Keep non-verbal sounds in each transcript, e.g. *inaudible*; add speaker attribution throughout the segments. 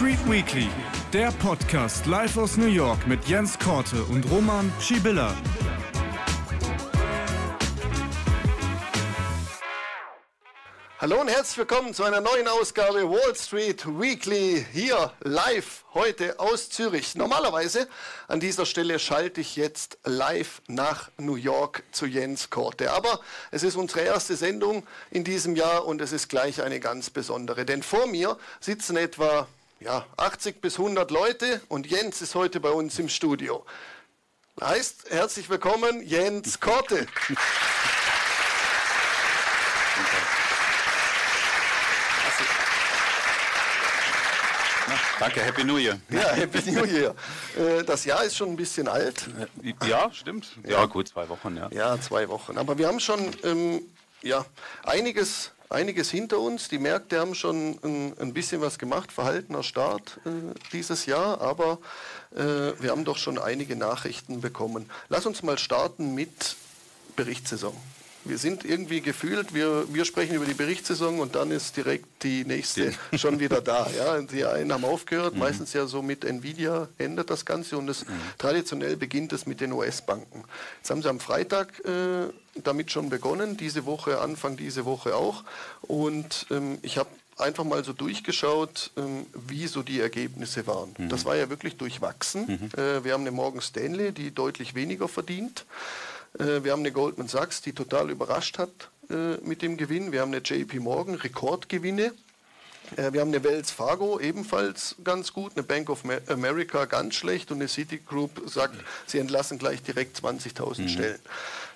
Speaker 1: Street Weekly, der Podcast live aus New York mit Jens Korte und Roman Schibilla.
Speaker 2: Hallo und herzlich willkommen zu einer neuen Ausgabe Wall Street Weekly hier live heute aus Zürich. Normalerweise an dieser Stelle schalte ich jetzt live nach New York zu Jens Korte. Aber es ist unsere erste Sendung in diesem Jahr und es ist gleich eine ganz besondere. Denn vor mir sitzen etwa ja, 80 bis 100 Leute und Jens ist heute bei uns im Studio. Heißt, herzlich willkommen, Jens Korte.
Speaker 3: Danke, Happy New Year.
Speaker 2: Ja, Happy New Year. Äh, Das Jahr ist schon ein bisschen alt.
Speaker 3: Ja, stimmt. Ja, gut, zwei Wochen, ja.
Speaker 2: Ja, zwei Wochen. Aber wir haben schon ähm, ja, einiges, einiges hinter uns. Die Märkte haben schon ein, ein bisschen was gemacht, verhaltener Start äh, dieses Jahr, aber äh, wir haben doch schon einige Nachrichten bekommen. Lass uns mal starten mit Berichtssaison. Wir sind irgendwie gefühlt, wir, wir sprechen über die Berichtssaison und dann ist direkt die nächste *laughs* schon wieder da. Ja? *laughs* Die einen haben aufgehört, meistens ja so mit Nvidia endet das Ganze und es, traditionell beginnt es mit den US-Banken. Jetzt haben sie am Freitag äh, damit schon begonnen, diese Woche, Anfang diese Woche auch. Und ähm, ich habe einfach mal so durchgeschaut, ähm, wie so die Ergebnisse waren. Das war ja wirklich durchwachsen. Äh, wir haben eine Morgan Stanley, die deutlich weniger verdient. Äh, Wir haben eine Goldman Sachs, die total überrascht hat äh, mit dem Gewinn. Wir haben eine JP Morgan, Rekordgewinne. Äh, Wir haben eine Wells Fargo ebenfalls ganz gut, eine Bank of America ganz schlecht und eine Citigroup sagt, sie entlassen gleich direkt 20.000 Stellen.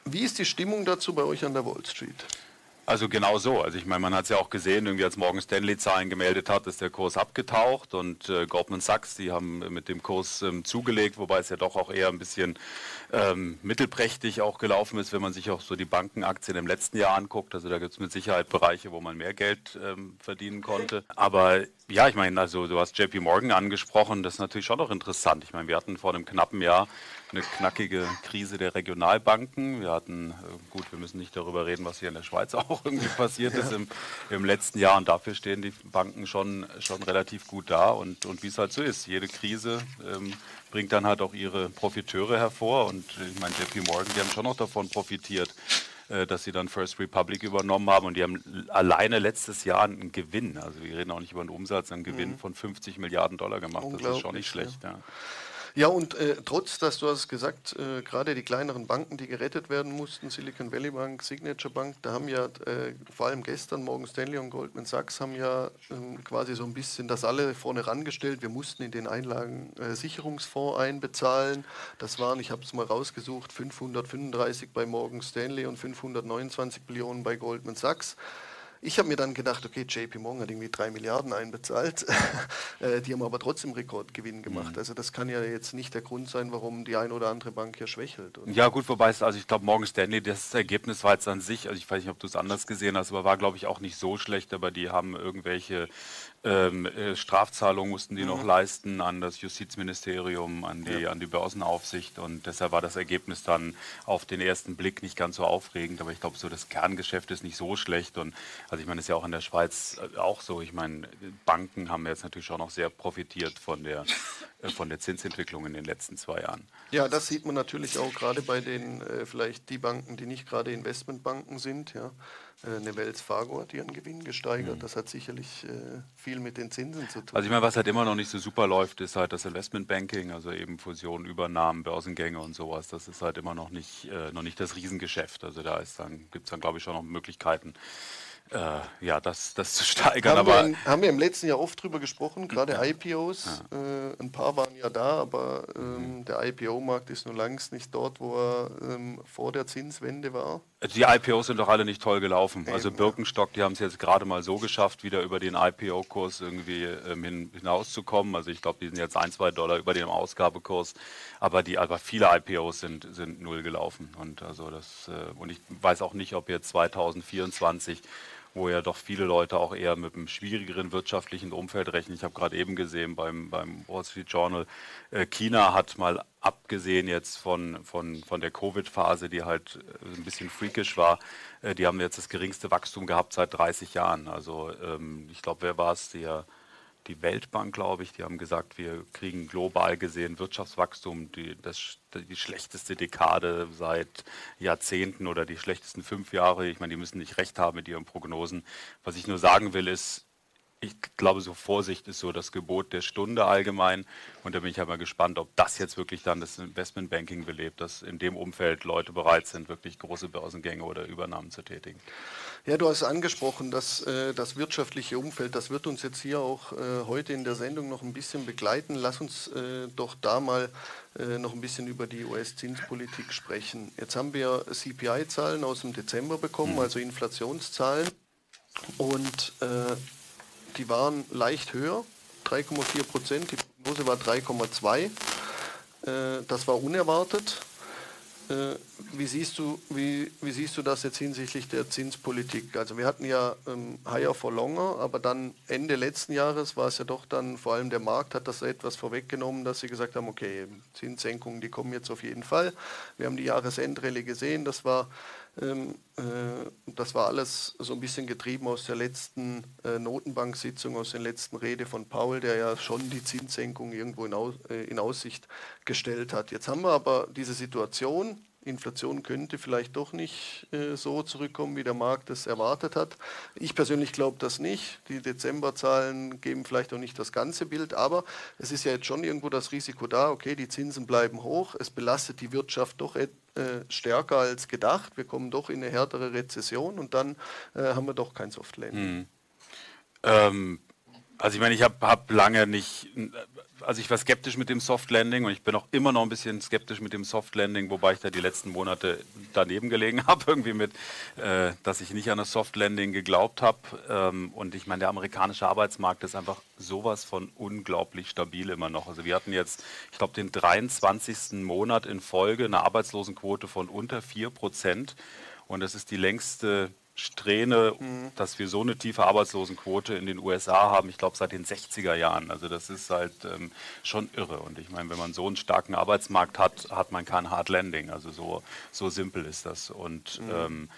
Speaker 2: Wie ist die Stimmung dazu bei euch an der Wall Street?
Speaker 3: Also genau so. Also ich meine, man hat es ja auch gesehen, irgendwie als Morgan Stanley Zahlen gemeldet hat, ist der Kurs abgetaucht und äh, Goldman Sachs, die haben mit dem Kurs ähm, zugelegt, wobei es ja doch auch eher ein bisschen ähm, mittelprächtig auch gelaufen ist, wenn man sich auch so die Bankenaktien im letzten Jahr anguckt. Also da gibt es mit Sicherheit Bereiche, wo man mehr Geld ähm, verdienen konnte. Aber ja, ich meine, also du hast JP Morgan angesprochen, das ist natürlich schon noch interessant. Ich meine, wir hatten vor einem knappen Jahr eine knackige Krise der Regionalbanken. Wir hatten, äh, gut, wir müssen nicht darüber reden, was hier in der Schweiz *laughs* auch irgendwie passiert ist im, im letzten Jahr. Und dafür stehen die Banken schon, schon relativ gut da. Und, und wie es halt so ist, jede Krise ähm, bringt dann halt auch ihre Profiteure hervor. Und äh, ich meine, JP Morgan, die haben schon noch davon profitiert, äh, dass sie dann First Republic übernommen haben. Und die haben alleine letztes Jahr einen Gewinn, also wir reden auch nicht über einen Umsatz, einen Gewinn von 50 Milliarden Dollar gemacht. Das ist schon nicht
Speaker 2: Mhm.
Speaker 3: Schlecht. Ja.
Speaker 2: Ja, und äh, trotz, dass du hast gesagt, äh, gerade die kleineren Banken, die gerettet werden mussten, Silicon Valley Bank, Signature Bank, da haben ja äh, vor allem gestern Morgan Stanley und Goldman Sachs haben ja ähm, quasi so ein bisschen das alle vorne rangestellt. Wir mussten in den Einlagen äh, Sicherungsfonds einbezahlen. Das waren, ich habe es mal rausgesucht, 535 bei Morgan Stanley und 529 Millionen bei Goldman Sachs. Ich habe mir dann gedacht, okay, JP Morgan hat irgendwie drei Milliarden einbezahlt. *laughs* Äh, die haben aber trotzdem Rekordgewinn gemacht. Also das kann ja jetzt nicht der Grund sein, warum die eine oder andere Bank hier schwächelt. Und
Speaker 3: Ja, gut, wobei es, also ich glaube, Morgan Stanley, das Ergebnis war jetzt an sich, also ich weiß nicht, ob du es anders gesehen hast, aber war, glaube ich, auch nicht so schlecht, aber die haben irgendwelche ähm, äh, Strafzahlungen mussten die noch leisten an das Justizministerium, an die, an die Börsenaufsicht. Und deshalb war das Ergebnis dann auf den ersten Blick nicht ganz so aufregend, aber ich glaube, so das Kerngeschäft ist nicht so schlecht. Und also ich meine, das ist ja auch in der Schweiz äh, auch so, ich meine, Banken haben jetzt natürlich auch noch sehr profitiert von der, von der Zinsentwicklung in den letzten zwei Jahren.
Speaker 2: ja, das sieht man natürlich auch gerade bei den, äh, vielleicht die Banken, die nicht gerade Investmentbanken sind. Ja. Äh, eine Wells Fargo hat ihren Gewinn gesteigert. Das hat sicherlich äh, viel mit den Zinsen zu tun.
Speaker 3: Also ich meine, was halt immer noch nicht so super läuft, ist halt das Investmentbanking, also eben Fusionen, Übernahmen, Börsengänge und sowas. Das ist halt immer noch nicht, äh, noch nicht das Riesengeschäft. Also da ist dann, gibt es dann, glaube ich, schon noch Möglichkeiten, äh, ja, das, das zu steigern.
Speaker 2: haben, wir
Speaker 3: Aber
Speaker 2: in, haben wir im letzten Jahr oft drüber gesprochen, gerade IPOs. Äh, ein paar waren ja da, aber ähm,
Speaker 3: Mhm.
Speaker 2: der IPO-Markt ist nur längst nicht dort, wo er ähm, vor der Zinswende war.
Speaker 3: die IPOs sind doch alle nicht toll gelaufen. Also Birkenstock, die haben es jetzt gerade mal so geschafft, wieder über den IPO-Kurs irgendwie ähm, hin, hinauszukommen. Also ich glaube, die sind jetzt ein, zwei Dollar über dem Ausgabekurs. Aber die, aber viele IPOs sind, sind null gelaufen. Und also das, äh, und ich weiß auch nicht, ob jetzt 2024 wo ja doch viele Leute auch eher mit einem schwierigeren wirtschaftlichen Umfeld rechnen. Ich habe gerade eben gesehen beim, beim Wall Street Journal, äh, China hat mal abgesehen jetzt von, von, von der Covid-Phase, die halt äh, ein bisschen freakish war, äh, die haben jetzt das geringste Wachstum gehabt seit 30 Jahren. Also ähm, ich glaube, wer war es, der die Weltbank, glaube ich, die haben gesagt, wir kriegen global gesehen Wirtschaftswachstum, die, das, die schlechteste Dekade seit Jahrzehnten oder die schlechtesten fünf Jahre. Ich meine, die müssen nicht recht haben mit ihren Prognosen. Was ich nur sagen will, ist, ich glaube, so Vorsicht ist so das Gebot der Stunde allgemein. Und da bin ich aber gespannt, ob das jetzt wirklich dann das Investmentbanking belebt, dass in dem Umfeld Leute bereit sind, wirklich große Börsengänge oder Übernahmen zu tätigen.
Speaker 2: Ja, du hast angesprochen, dass äh, das wirtschaftliche Umfeld, das wird uns jetzt hier auch äh, heute in der Sendung noch ein bisschen begleiten. Lass uns äh, doch da mal äh, noch ein bisschen über die US-Zinspolitik sprechen. Jetzt haben wir CPI-Zahlen aus dem Dezember bekommen, mhm. also Inflationszahlen. Und äh, die waren leicht höher, 3,4 Prozent. Die Prognose war 3,2. Äh, das war unerwartet. Äh, wie, siehst du, wie, wie, siehst du das jetzt hinsichtlich der Zinspolitik? Also wir hatten ja ähm, Higher for Longer, aber dann Ende letzten Jahres war es ja doch dann, vor allem der Markt hat das etwas vorweggenommen, dass sie gesagt haben, okay, Zinssenkungen, die kommen jetzt auf jeden Fall. Wir haben die Jahresendrallye gesehen, das war, ähm, äh, das war alles so ein bisschen getrieben aus der letzten äh, Notenbank-Sitzung, aus der letzten Rede von Paul, der ja schon die Zinssenkung irgendwo in, Aus, äh, in Aussicht gestellt hat. Jetzt haben wir aber diese Situation, Inflation könnte vielleicht doch nicht äh, so zurückkommen, wie der Markt es erwartet hat. Ich persönlich glaube das nicht. Die Dezemberzahlen geben vielleicht auch nicht das ganze Bild, aber es ist ja jetzt schon irgendwo das Risiko da, okay, die Zinsen bleiben hoch, es belastet die Wirtschaft doch äh, stärker als gedacht, wir kommen doch in eine härtere Rezession und dann äh, haben wir doch kein Soft Landing.
Speaker 3: Hm. Ähm, also ich meine, ich habe hab lange nicht also ich war skeptisch mit dem Soft Landing und ich bin auch immer noch ein bisschen skeptisch mit dem Soft Landing, wobei ich da die letzten Monate daneben gelegen *laughs* habe, irgendwie mit, äh, dass ich nicht an das Soft Landing geglaubt habe. Ähm, und ich meine, der amerikanische Arbeitsmarkt ist einfach sowas von unglaublich stabil immer noch. Also wir hatten jetzt, ich glaube, den 23. Monat in Folge eine Arbeitslosenquote von unter 4 Prozent. Und das ist die längste Strähne, mhm. dass wir so eine tiefe Arbeitslosenquote in den USA haben, ich glaube seit den 60er Jahren. Also das ist halt ähm, schon irre. Und ich meine, wenn man so einen starken Arbeitsmarkt hat, hat man kein Hard Landing. Also so, so simpel ist das. Und mhm. ähm,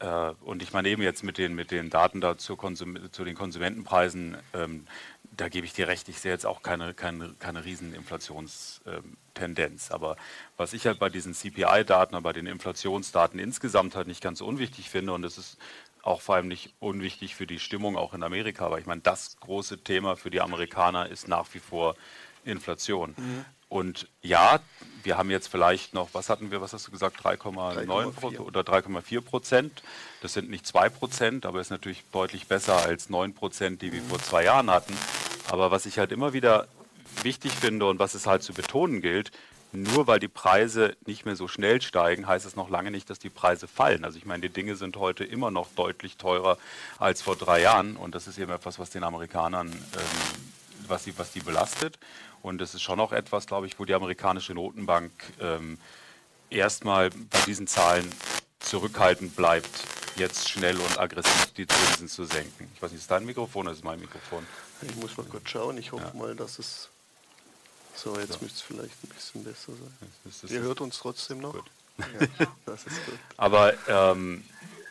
Speaker 3: äh, und ich meine eben jetzt mit den, mit den Daten da zu, den Konsumentenpreisen, ähm, da gebe ich dir recht, ich sehe jetzt auch keine, keine, keine riesen Inflationstendenz. Aber was ich halt bei diesen CPI-Daten, bei den Inflationsdaten insgesamt halt nicht ganz unwichtig finde, und das ist auch vor allem nicht unwichtig für die Stimmung auch in Amerika, aber ich meine, das große Thema für die Amerikaner ist nach wie vor Inflation. Mhm. Und ja, wir haben jetzt vielleicht noch, was hatten wir, was hast du gesagt, 3,9 oder 3,4 Prozent. Das sind nicht 2 Prozent, aber ist natürlich deutlich besser als 9 Prozent, die wir vor zwei Jahren hatten. Aber was ich halt immer wieder wichtig finde und was es halt zu betonen gilt, nur weil die Preise nicht mehr so schnell steigen, heißt es noch lange nicht, dass die Preise fallen. Also ich meine, die Dinge sind heute immer noch deutlich teurer als vor drei Jahren und das ist eben etwas, was den Amerikanern, ähm, was, die, was die belastet. Und das ist schon auch etwas, glaube ich, wo die amerikanische Notenbank ähm, erstmal bei diesen Zahlen zurückhaltend bleibt, jetzt schnell und aggressiv die Zinsen zu senken. Ich weiß nicht, ist dein Mikrofon oder ist mein Mikrofon?
Speaker 2: Ich muss mal kurz schauen. Ich hoffe ja. mal, dass es. So, jetzt so. müsste es vielleicht ein bisschen besser sein. Ihr hört uns trotzdem noch? Gut. Ja,
Speaker 3: das ist gut. *laughs* Aber ähm,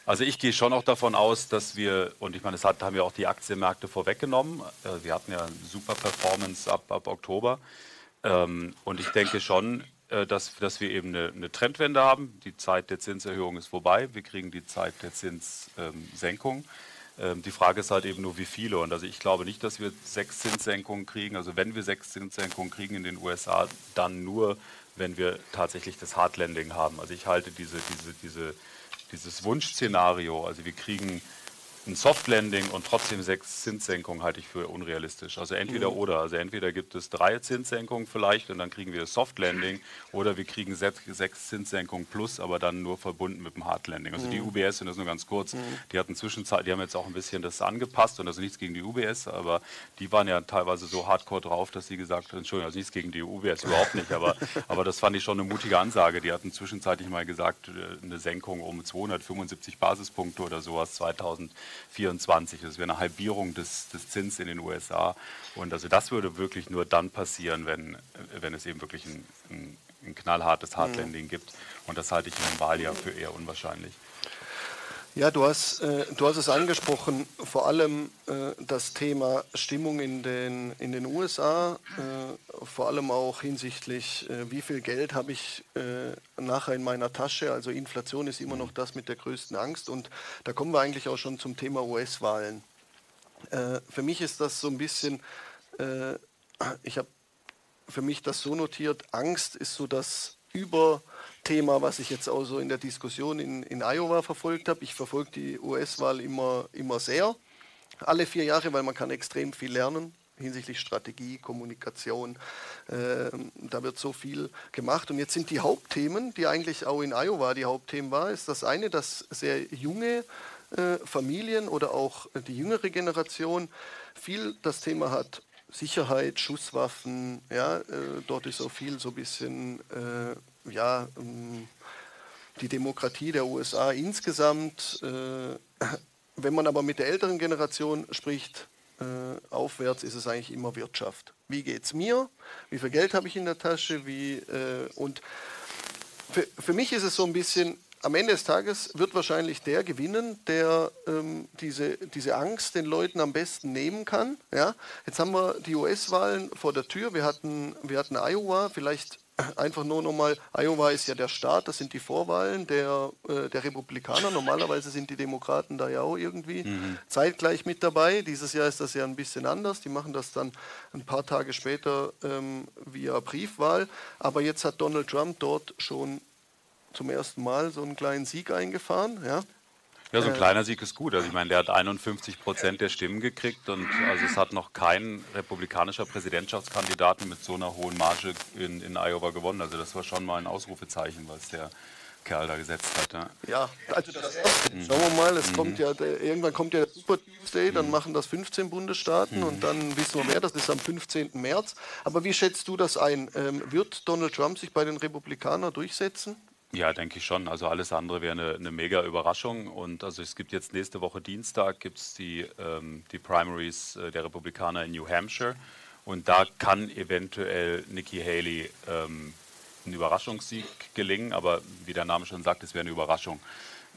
Speaker 3: also ich gehe schon auch davon aus, dass wir, und ich meine, das hat, haben ja auch die Aktienmärkte vorweggenommen. Äh, wir hatten ja eine super Performance ab, ab Oktober. Ähm, und ich denke schon, äh, dass, dass wir eben eine, eine, Trendwende haben. Die Zeit der Zinserhöhung ist vorbei. Wir kriegen die Zeit der Zinssenkung. Ähm, die Frage ist halt eben nur, wie viele. Und also ich glaube nicht, dass wir sechs Zinssenkungen kriegen. Also wenn wir sechs Zinssenkungen kriegen in den USA, dann nur, wenn wir tatsächlich das Hardlanding haben. Also ich halte diese, diese, diese dieses Wunschszenario, also wir kriegen ein Soft Landing und trotzdem sechs Zinssenkungen halte ich für unrealistisch. Also entweder mhm. oder. Also entweder gibt es drei Zinssenkungen vielleicht und dann kriegen wir Soft Landing oder wir kriegen sechs, sechs Zinssenkungen plus, aber dann nur verbunden mit dem Hard Landing. Also mhm. die UBS, und das nur ganz kurz, mhm. die hatten zwischenzeit, die haben jetzt auch ein bisschen das angepasst und also nichts gegen die UBS, aber die waren ja teilweise so hardcore drauf, dass sie gesagt haben, Entschuldigung, also nichts gegen die UBS, überhaupt nicht, aber, *laughs* aber das fand ich schon eine mutige Ansage. Die hatten zwischenzeitlich mal gesagt, äh, eine Senkung um 275 Basispunkte oder sowas 2000 24. Das wäre eine Halbierung des, des Zins in den USA. Und also das würde wirklich nur dann passieren, wenn, wenn es eben wirklich ein, ein, ein knallhartes Hardlanding mhm. gibt. Und das halte ich in einem Wahljahr für eher unwahrscheinlich.
Speaker 2: Ja, du hast, äh, du hast es angesprochen, vor allem äh, das Thema Stimmung in den, in den USA, äh, vor allem auch hinsichtlich, äh, wie viel Geld habe ich äh, nachher in meiner Tasche. Also Inflation ist immer noch das mit der größten Angst und da kommen wir eigentlich auch schon zum Thema US-Wahlen. Äh, für mich ist das so ein bisschen, ich habe für mich das so notiert, Angst ist so das über Thema, was ich jetzt auch so in der Diskussion in, in Iowa verfolgt habe. Ich verfolge die US-Wahl immer, immer sehr, alle vier Jahre, weil man kann extrem viel lernen hinsichtlich Strategie, Kommunikation. Äh, da wird so viel gemacht. Und jetzt sind die Hauptthemen, die eigentlich auch in Iowa die Hauptthemen waren, ist das eine, dass sehr junge äh, Familien oder auch die jüngere Generation viel das Thema hat, Sicherheit, Schusswaffen, ja, äh, dort ist auch viel so ein bisschen äh, ja, ähm, die Demokratie der USA insgesamt. Äh, wenn man aber mit der älteren Generation spricht, äh, aufwärts ist es eigentlich immer Wirtschaft. Wie geht es mir? Wie viel Geld habe ich in der Tasche? Wie, äh, und für, für mich ist es so ein bisschen, am Ende des Tages wird wahrscheinlich der gewinnen, der ähm, diese, diese Angst den Leuten am besten nehmen kann. Ja? Jetzt haben wir die US-Wahlen vor der Tür. Wir hatten, wir hatten Iowa. Vielleicht einfach nur nochmal, Iowa ist ja der Staat, das sind die Vorwahlen der, äh, der Republikaner. Normalerweise sind die Demokraten da ja auch irgendwie mhm. zeitgleich mit dabei. Dieses Jahr ist das ja ein bisschen anders. Die machen das dann ein paar Tage später ähm, via Briefwahl. Aber jetzt hat Donald Trump dort schon zum ersten Mal so einen kleinen Sieg eingefahren. Ja?
Speaker 3: Ja, so ein äh, kleiner Sieg ist gut. Also ich meine, der hat 51 Prozent der Stimmen gekriegt und also es hat noch kein republikanischer Präsidentschaftskandidat mit so einer hohen Marge in, in Iowa gewonnen. Also das war schon mal ein Ausrufezeichen, was der Kerl da gesetzt hat.
Speaker 2: Ja, ja also das. Mhm. Schauen wir mal, es mhm. kommt ja, der, irgendwann kommt ja der Super Tuesday, dann mhm. machen das 15 Bundesstaaten mhm. und dann wissen wir mehr, das ist am 15. März. Aber wie schätzt du das ein? Ähm, wird Donald Trump sich bei den Republikanern durchsetzen?
Speaker 3: Ja, denke ich schon. Also alles andere wäre eine, eine, mega Überraschung. Und also es gibt jetzt nächste Woche Dienstag gibt's die, ähm, die Primaries äh, der Republikaner in New Hampshire. Und da kann eventuell Nikki Haley ähm, ein Überraschungssieg gelingen. Aber wie der Name schon sagt, es wäre eine Überraschung.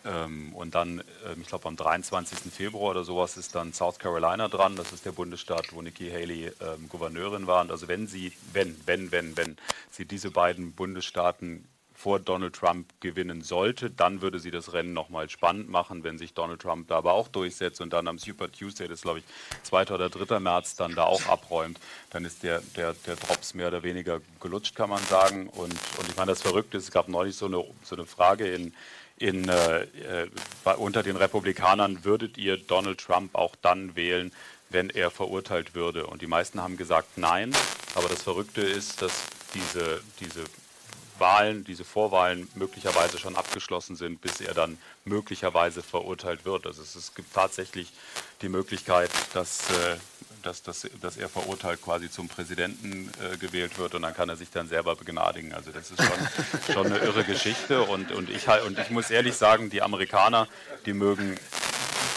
Speaker 3: Ähm, und dann, äh, ich glaube am 23. Februar oder sowas ist dann South Carolina dran. Das ist der Bundesstaat, wo Nikki Haley ähm, Gouverneurin war. Und also wenn sie, wenn, wenn, wenn, wenn sie diese beiden Bundesstaaten vor Donald Trump gewinnen sollte, dann würde sie das Rennen nochmal spannend machen, wenn sich Donald Trump da aber auch durchsetzt und dann am Super Tuesday, das glaube ich 2. oder 3. März, dann da auch abräumt, dann ist der, der, der Drops mehr oder weniger gelutscht, kann man sagen. Und, und ich meine, das Verrückte ist, es gab neulich so eine, so eine Frage in, in, äh, äh unter den Republikanern, würdet ihr Donald Trump auch dann wählen, wenn er verurteilt würde? Und die meisten haben gesagt nein. Aber das Verrückte ist, dass diese, diese Wahlen, diese Vorwahlen möglicherweise schon abgeschlossen sind, bis er dann möglicherweise verurteilt wird. Also es, es gibt tatsächlich die Möglichkeit, dass, äh, dass, dass, dass er verurteilt quasi zum Präsidenten äh, gewählt wird und dann kann er sich dann selber begnadigen. Also das ist schon, *laughs* schon eine irre Geschichte und, und, ich, und ich muss ehrlich sagen, die Amerikaner, die mögen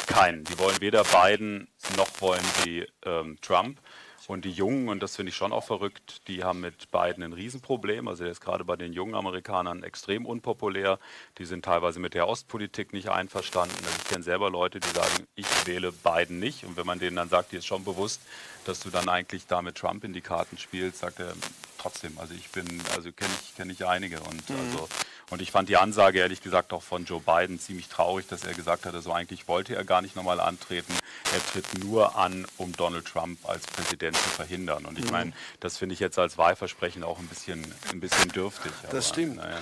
Speaker 3: keinen. Die wollen weder Biden noch wollen sie ähm, Trump. Und die Jungen, und das finde ich schon auch verrückt, die haben mit Biden ein Riesenproblem. Also er ist gerade bei den jungen Amerikanern extrem unpopulär. Die sind teilweise mit der Ostpolitik nicht einverstanden. Also ich kenne selber Leute, die sagen, ich wähle Biden nicht. Und wenn man denen dann sagt, dir ist schon bewusst, dass du dann eigentlich da mit Trump in die Karten spielst, sagt er trotzdem. Also ich bin, also kenne ich, kenn ich einige. Und mhm. also und ich fand die Ansage ehrlich gesagt auch von Joe Biden ziemlich traurig, dass er gesagt hat, also eigentlich wollte er gar nicht nochmal antreten. Er tritt nur an, um Donald Trump als Präsident zu verhindern. Und ich mhm. meine, das finde ich jetzt als Wahlversprechen auch ein bisschen, ein bisschen dürftig.
Speaker 2: Das aber, stimmt. Naja.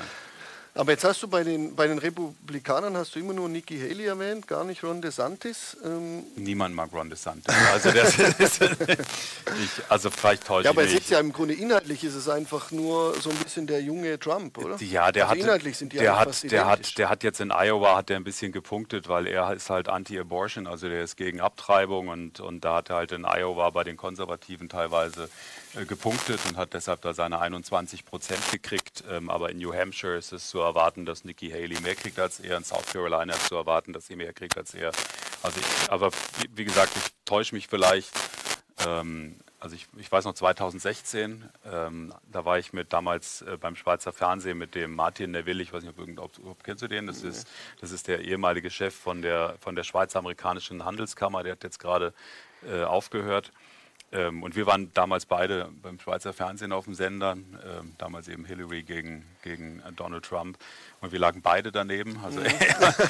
Speaker 2: Aber jetzt hast du bei den, bei den Republikanern hast du immer nur Nikki Haley erwähnt, gar nicht Ron DeSantis.
Speaker 3: Ähm Niemand mag Ron DeSantis. Also, das *laughs* ist, ich, also vielleicht täusche
Speaker 2: ja, aber es ist ja im Grunde inhaltlich ist es einfach nur so ein bisschen der junge Trump, oder?
Speaker 3: Ja, der also hat inhaltlich sind die der hat, der hat, der hat jetzt in Iowa hat der ein bisschen gepunktet, weil er ist halt Anti-Abortion, also der ist gegen Abtreibung und, und da hat er halt in Iowa bei den Konservativen teilweise äh, gepunktet und hat deshalb da seine 21 Prozent gekriegt. Ähm, aber in New Hampshire ist es zu erwarten, dass Nikki Haley mehr kriegt als er. In South Carolina ist zu erwarten, dass sie mehr kriegt als er. Also ich, aber wie, gesagt, ich täusche mich vielleicht. Ähm, also ich, ich weiß noch 2016, ähm, da war ich mit damals äh, beim Schweizer Fernsehen mit dem Martin Neville, ich weiß nicht, ob, ob, ob kennst du den? Das, nee. ist, das ist der ehemalige Chef von der, von der Schweizer-Amerikanischen Handelskammer, der hat jetzt gerade äh, aufgehört. Ähm, und wir waren damals beide beim Schweizer Fernsehen auf dem Sender, ähm, damals eben Hillary gegen, gegen Donald Trump. Und wir lagen beide daneben. Also mhm. *laughs*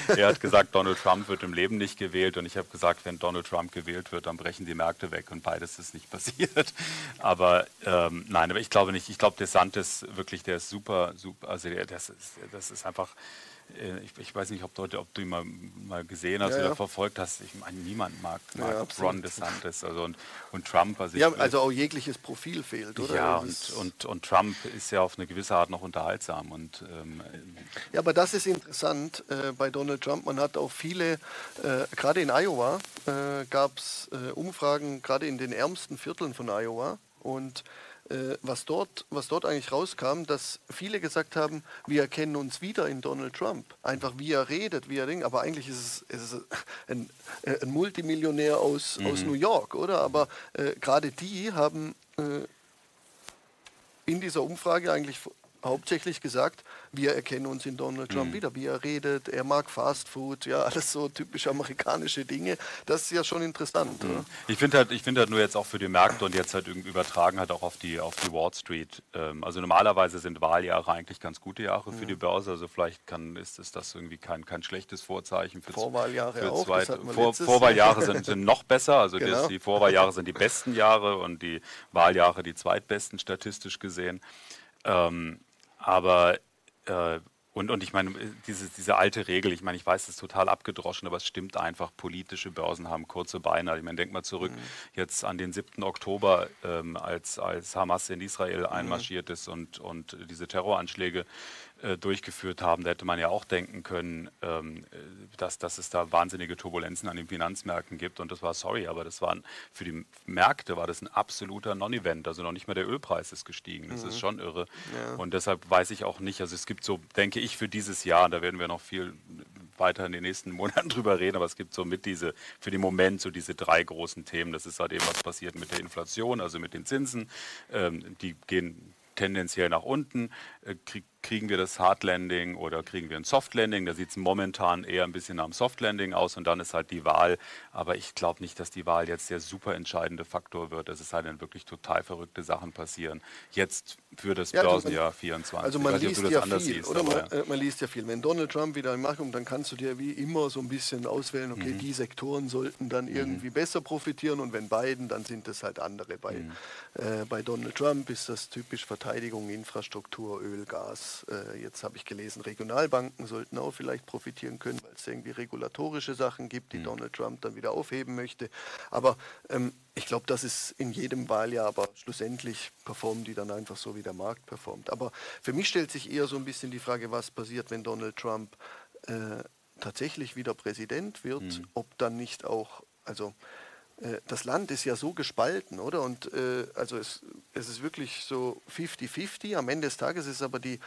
Speaker 3: er, er, hat gesagt, Donald Trump wird im Leben nicht gewählt. Und ich habe gesagt, wenn Donald Trump gewählt wird, dann brechen die Märkte weg. Und beides ist nicht *laughs* passiert. Aber ähm, nein, aber ich glaube nicht. Ich glaube, der Santis wirklich, der ist super, super. Also der, das, ist, das ist einfach ich, ich, weiß nicht, ob du, ob du ihn mal, mal gesehen hast ja, oder ja. verfolgt hast. Ich meine, niemand mag, mag ja, Ron DeSantis also und, und Trump.
Speaker 2: Also ja, also auch jegliches Profil fehlt, oder?
Speaker 3: Ja, und, und, und, Trump ist ja auf eine gewisse Art noch unterhaltsam. Und, ähm,
Speaker 2: ja, aber das ist interessant äh, bei Donald Trump. Man hat auch viele, äh, gerade in Iowa äh, gab es äh, Umfragen, gerade in den ärmsten Vierteln von Iowa. Und äh, was, dort, was dort eigentlich rauskam, dass viele gesagt haben, wir erkennen uns wieder in Donald Trump. Einfach wie er redet, wie er denkt. Aber eigentlich ist es, ist es *laughs* ein, äh, ein, Multimillionär aus, mhm. aus New York, oder? Aber äh, gerade die haben äh, in dieser Umfrage eigentlich hauptsächlich gesagt, wir erkennen uns in Donald Trump mhm. wieder, wie er redet, er mag Fast Food, ja, *laughs* alles so typisch amerikanische Dinge. Das ist ja schon interessant. Mhm.
Speaker 3: Ich finde halt, find halt nur jetzt auch für die Märkte und jetzt halt übertragen halt auch auf die, auf die Wall Street. Ähm, also normalerweise sind Wahljahre eigentlich ganz gute Jahre für mhm. die Börse. Also vielleicht kann, ist, ist das irgendwie kein, kein schlechtes Vorzeichen für
Speaker 2: Vorwahljahre für auch.
Speaker 3: Zwei, Vor, Vorwahljahre sind, sind noch besser. Also genau. das, die Vorwahljahre sind die besten Jahre und die Wahljahre die zweitbesten statistisch gesehen. Ähm, aber äh, und, und ich meine, diese, diese alte Regel, ich meine, ich weiß, es ist total abgedroschen, aber es stimmt einfach, politische Börsen haben kurze Beine. Also ich meine, denk mal zurück mhm. jetzt an den 7. Oktober, ähm, als, als Hamas in Israel mhm. einmarschiert ist und, und diese Terroranschläge durchgeführt haben, da hätte man ja auch denken können, ähm, dass, dass es da wahnsinnige Turbulenzen an den Finanzmärkten gibt. Und das war, sorry, aber das waren für die Märkte war das ein absoluter Non-Event. Also noch nicht mal der Ölpreis ist gestiegen. Das mhm. ist schon irre. Ja. Und deshalb weiß ich auch nicht, also es gibt so, denke ich, für dieses Jahr, da werden wir noch viel weiter in den nächsten *laughs* Monaten drüber reden, aber es gibt so mit diese, für den Moment so diese drei großen Themen. Das ist halt eben, was passiert mit der Inflation, also mit den Zinsen. Ähm, die gehen tendenziell nach unten. Äh, krieg, kriegen wir das Hard Landing oder kriegen wir ein Soft Landing? Da sieht es momentan eher ein bisschen nach einem Soft Landing aus und dann ist halt die Wahl. Aber ich glaube nicht, dass die Wahl jetzt der super entscheidende Faktor wird. Es ist halt dann wirklich total verrückte Sachen passieren. Jetzt für das ja, Börsenjahr man, 24.
Speaker 2: Also man liest ja viel, siehst, oder man, ja. Äh, man, liest ja viel. Wenn Donald Trump wieder in Macht kommt, dann kannst du dir wie immer so ein bisschen auswählen, okay, mhm. die Sektoren sollten dann mhm. irgendwie mhm. besser profitieren und wenn beiden, dann sind es halt andere. Bei, mhm. äh, bei Donald Trump ist das typisch Verteidigung, Infrastruktur, Öl, Gas. Äh, jetzt habe ich gelesen, Regionalbanken sollten auch vielleicht profitieren können, weil es irgendwie regulatorische Sachen gibt, die mhm. Donald Trump dann wieder aufheben möchte. Aber ähm, ich glaube, das ist in jedem Wahljahr, aber schlussendlich performen die dann einfach so, wie der Markt performt. Aber für mich stellt sich eher so ein bisschen die Frage, was passiert, wenn Donald Trump äh, tatsächlich wieder Präsident wird, mhm. ob dann nicht auch, also das Land ist ja so gespalten, oder? Und äh, also es, es ist wirklich so 50-50. Am Ende des Tages ist aber die,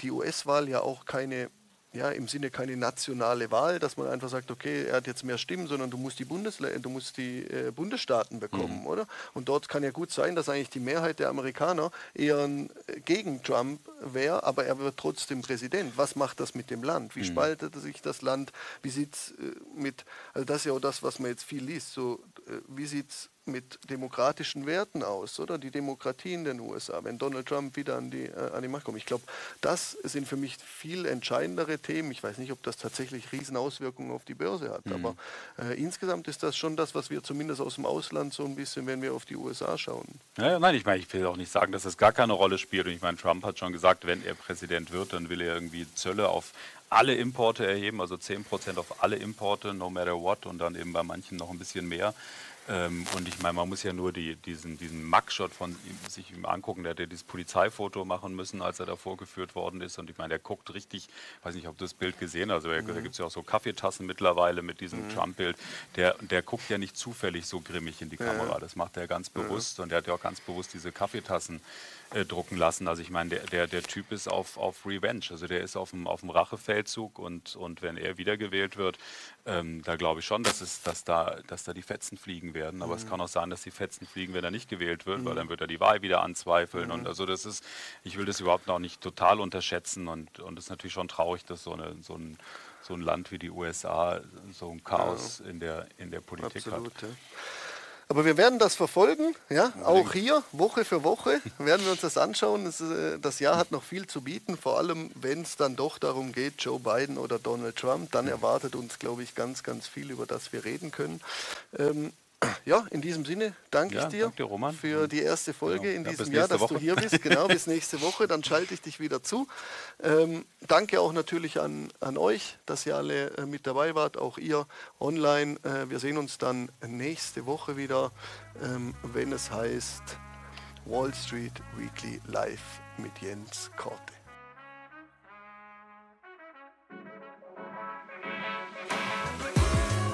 Speaker 2: die US-Wahl ja auch keine ja, im Sinne keine nationale Wahl, dass man einfach sagt, okay, er hat jetzt mehr Stimmen, sondern du musst die, Bundesle du musst die äh, Bundesstaaten bekommen, mhm. oder? Und dort kann ja gut sein, dass eigentlich die Mehrheit der Amerikaner eher äh, gegen Trump wäre, aber er wird trotzdem Präsident. Was macht das mit dem Land? Wie mhm. spaltet sich das Land? Wie sieht es äh, mit, also das ist ja auch das, was man jetzt viel liest, so, äh, wie sieht es mit demokratischen Werten aus, oder? Die Demokratie in den USA, wenn Donald Trump wieder an die, äh, an die Macht kommt. Ich glaube, das sind für mich viel entscheidendere Themen. Ich weiß nicht, ob das tatsächlich Riesenauswirkungen auf die Börse hat, mhm. aber äh, insgesamt ist das schon das, was wir zumindest aus dem Ausland so ein bisschen, wenn wir auf die USA schauen.
Speaker 3: Ja, nein, ich meine, ich will auch nicht sagen, dass das gar keine Rolle spielt. Und ich meine, Trump hat schon gesagt, wenn er Präsident wird, dann will er irgendwie Zölle auf alle Importe erheben, also 10% auf alle Importe, no matter what, und dann eben bei manchen noch ein bisschen mehr. Ähm, und ich meine, man muss ja nur die, diesen, diesen Mugshot von sich ihm angucken. Der hat ja dieses Polizeifoto machen müssen, als er da vorgeführt worden ist. Und ich meine, der guckt richtig, ich weiß nicht, ob du das Bild gesehen hast, aber mhm. da gibt es ja auch so Kaffeetassen mittlerweile mit diesem mhm. Trump-Bild. Der, der guckt ja nicht zufällig so grimmig in die Kamera. Das macht er ganz bewusst. Ja. Und er hat ja auch ganz bewusst diese Kaffeetassen äh, drucken lassen. Also ich meine, der, der, der Typ ist auf, auf Revenge, also der ist auf dem, auf dem Rachefeldzug und, und wenn er wiedergewählt wird, ähm, da glaube ich schon, dass, es, dass, da, dass da die Fetzen fliegen werden. Aber mhm. es kann auch sein, dass die Fetzen fliegen, wenn er nicht gewählt wird, mhm. weil dann wird er die Wahl wieder anzweifeln. Mhm. Und also das ist, ich will das überhaupt noch nicht total unterschätzen und, und es ist natürlich schon traurig, dass so, eine, so ein so ein Land wie die USA so ein Chaos ja. in, der, in der Politik Absolut, hat. Ja.
Speaker 2: Aber wir werden das verfolgen, ja, auch hier, Woche für Woche *laughs* werden wir uns das anschauen. Das, äh, das Jahr hat noch viel zu bieten, vor allem wenn es dann doch darum geht, Joe Biden oder Donald Trump, dann erwartet uns, glaube ich, ganz, ganz viel, über das wir reden können. Ähm, ja, in diesem Sinne danke ja, ich dir
Speaker 3: danke
Speaker 2: für die erste Folge genau. in diesem ja, Jahr, dass Woche. du hier bist. Genau, bis *laughs* nächste Woche, dann schalte ich dich wieder zu. Ähm, danke auch natürlich an, an euch, dass ihr alle äh, mit dabei wart, auch ihr online. Äh, wir sehen uns dann nächste Woche wieder, ähm, wenn es heißt Wall Street Weekly Live mit Jens Korte.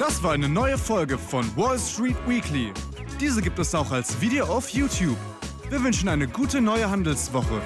Speaker 1: Das war eine neue Folge von Wall Street Weekly. Diese gibt es auch als Video auf YouTube. Wir wünschen eine gute neue Handelswoche.